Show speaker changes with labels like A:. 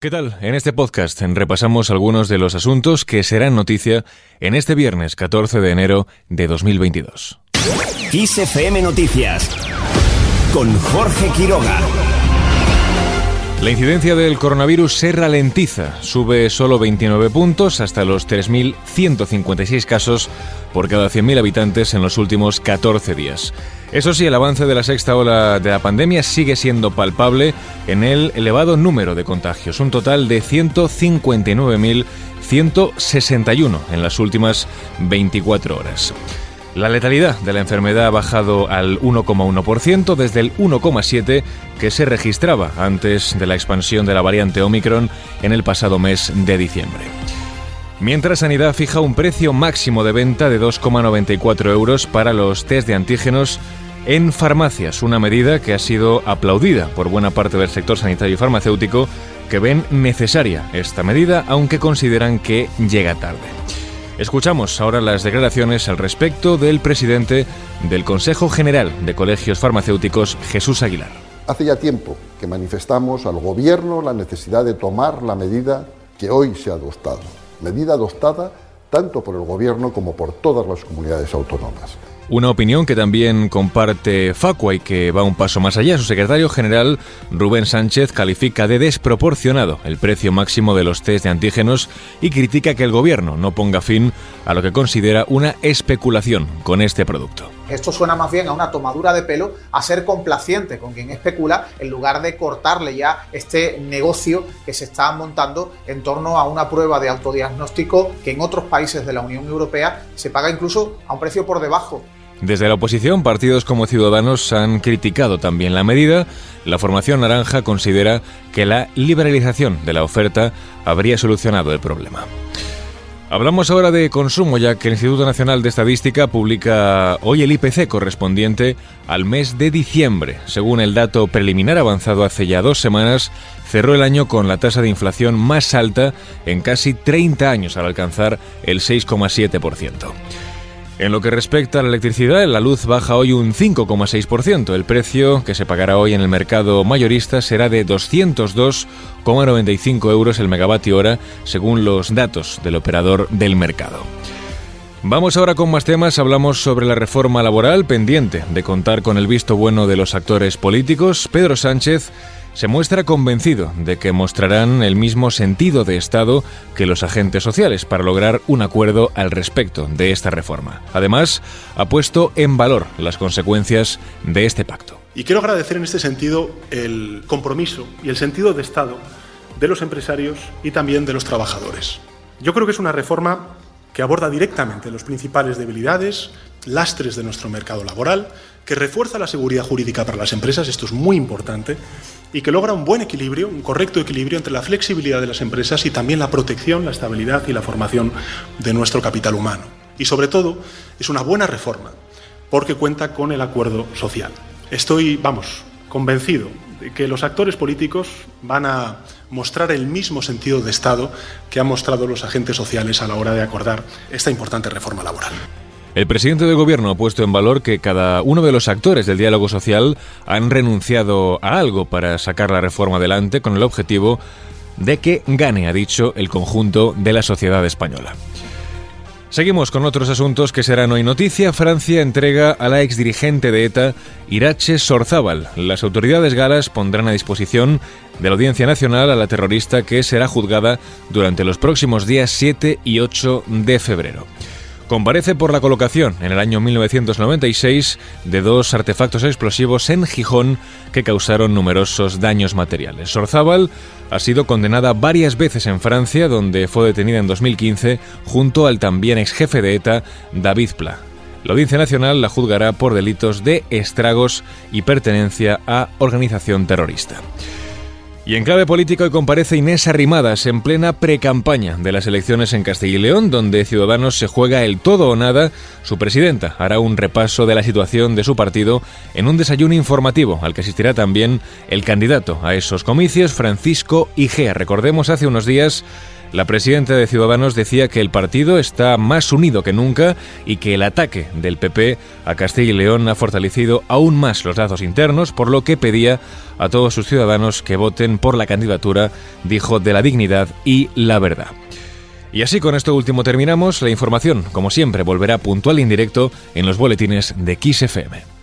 A: ¿Qué tal? En este podcast repasamos algunos de los asuntos que serán noticia en este viernes 14 de enero de 2022.
B: XFM Noticias con Jorge Quiroga.
A: La incidencia del coronavirus se ralentiza, sube solo 29 puntos hasta los 3.156 casos por cada 100.000 habitantes en los últimos 14 días. Eso sí, el avance de la sexta ola de la pandemia sigue siendo palpable en el elevado número de contagios, un total de 159.161 en las últimas 24 horas. La letalidad de la enfermedad ha bajado al 1,1% desde el 1,7% que se registraba antes de la expansión de la variante Omicron en el pasado mes de diciembre. Mientras Sanidad fija un precio máximo de venta de 2,94 euros para los test de antígenos en farmacias, una medida que ha sido aplaudida por buena parte del sector sanitario y farmacéutico que ven necesaria esta medida, aunque consideran que llega tarde. Escuchamos ahora las declaraciones al respecto del presidente del Consejo General de Colegios Farmacéuticos, Jesús Aguilar.
C: Hace ya tiempo que manifestamos al Gobierno la necesidad de tomar la medida que hoy se ha adoptado, medida adoptada tanto por el Gobierno como por todas las comunidades autónomas.
A: Una opinión que también comparte Facua y que va un paso más allá. Su secretario general, Rubén Sánchez, califica de desproporcionado el precio máximo de los test de antígenos y critica que el gobierno no ponga fin a lo que considera una especulación con este producto.
D: Esto suena más bien a una tomadura de pelo, a ser complaciente con quien especula, en lugar de cortarle ya este negocio que se está montando en torno a una prueba de autodiagnóstico que en otros países de la Unión Europea se paga incluso a un precio por debajo
A: desde la oposición, partidos como Ciudadanos han criticado también la medida. La formación naranja considera que la liberalización de la oferta habría solucionado el problema. Hablamos ahora de consumo, ya que el Instituto Nacional de Estadística publica hoy el IPC correspondiente al mes de diciembre. Según el dato preliminar avanzado hace ya dos semanas, cerró el año con la tasa de inflación más alta en casi 30 años, al alcanzar el 6,7%. En lo que respecta a la electricidad, la luz baja hoy un 5,6%. El precio que se pagará hoy en el mercado mayorista será de 202,95 euros el megavatio hora, según los datos del operador del mercado. Vamos ahora con más temas. Hablamos sobre la reforma laboral pendiente de contar con el visto bueno de los actores políticos. Pedro Sánchez se muestra convencido de que mostrarán el mismo sentido de Estado que los agentes sociales para lograr un acuerdo al respecto de esta reforma. Además, ha puesto en valor las consecuencias de este pacto.
E: Y quiero agradecer en este sentido el compromiso y el sentido de Estado de los empresarios y también de los trabajadores. Yo creo que es una reforma que aborda directamente las principales debilidades, lastres de nuestro mercado laboral, que refuerza la seguridad jurídica para las empresas, esto es muy importante, y que logra un buen equilibrio, un correcto equilibrio entre la flexibilidad de las empresas y también la protección, la estabilidad y la formación de nuestro capital humano. Y sobre todo, es una buena reforma porque cuenta con el acuerdo social. Estoy, vamos, convencido que los actores políticos van a mostrar el mismo sentido de Estado que han mostrado los agentes sociales a la hora de acordar esta importante reforma laboral.
A: El presidente del gobierno ha puesto en valor que cada uno de los actores del diálogo social han renunciado a algo para sacar la reforma adelante con el objetivo de que gane, ha dicho, el conjunto de la sociedad española. Seguimos con otros asuntos que serán hoy noticia. Francia entrega a la exdirigente de ETA, Irache Sorzábal. Las autoridades galas pondrán a disposición de la Audiencia Nacional a la terrorista que será juzgada durante los próximos días 7 y 8 de febrero. Comparece por la colocación en el año 1996 de dos artefactos explosivos en Gijón que causaron numerosos daños materiales. Sorzábal ha sido condenada varias veces en Francia, donde fue detenida en 2015 junto al también ex jefe de ETA, David Pla. La Audiencia Nacional la juzgará por delitos de estragos y pertenencia a organización terrorista. Y en clave político hoy comparece Inés Arrimadas en plena precampaña de las elecciones en Castilla y León, donde Ciudadanos se juega el todo o nada. Su presidenta hará un repaso de la situación de su partido en un desayuno informativo al que asistirá también el candidato a esos comicios, Francisco Igea. Recordemos, hace unos días La presidenta de Ciudadanos decía que el partido está más unido que nunca y que el ataque del PP a Castilla y León ha fortalecido aún más los lazos internos, por lo que pedía a todos sus ciudadanos que voten por la candidatura, dijo, de la dignidad y la verdad. Y así con esto último terminamos. La información, como siempre, volverá puntual e indirecto en los boletines de XFM.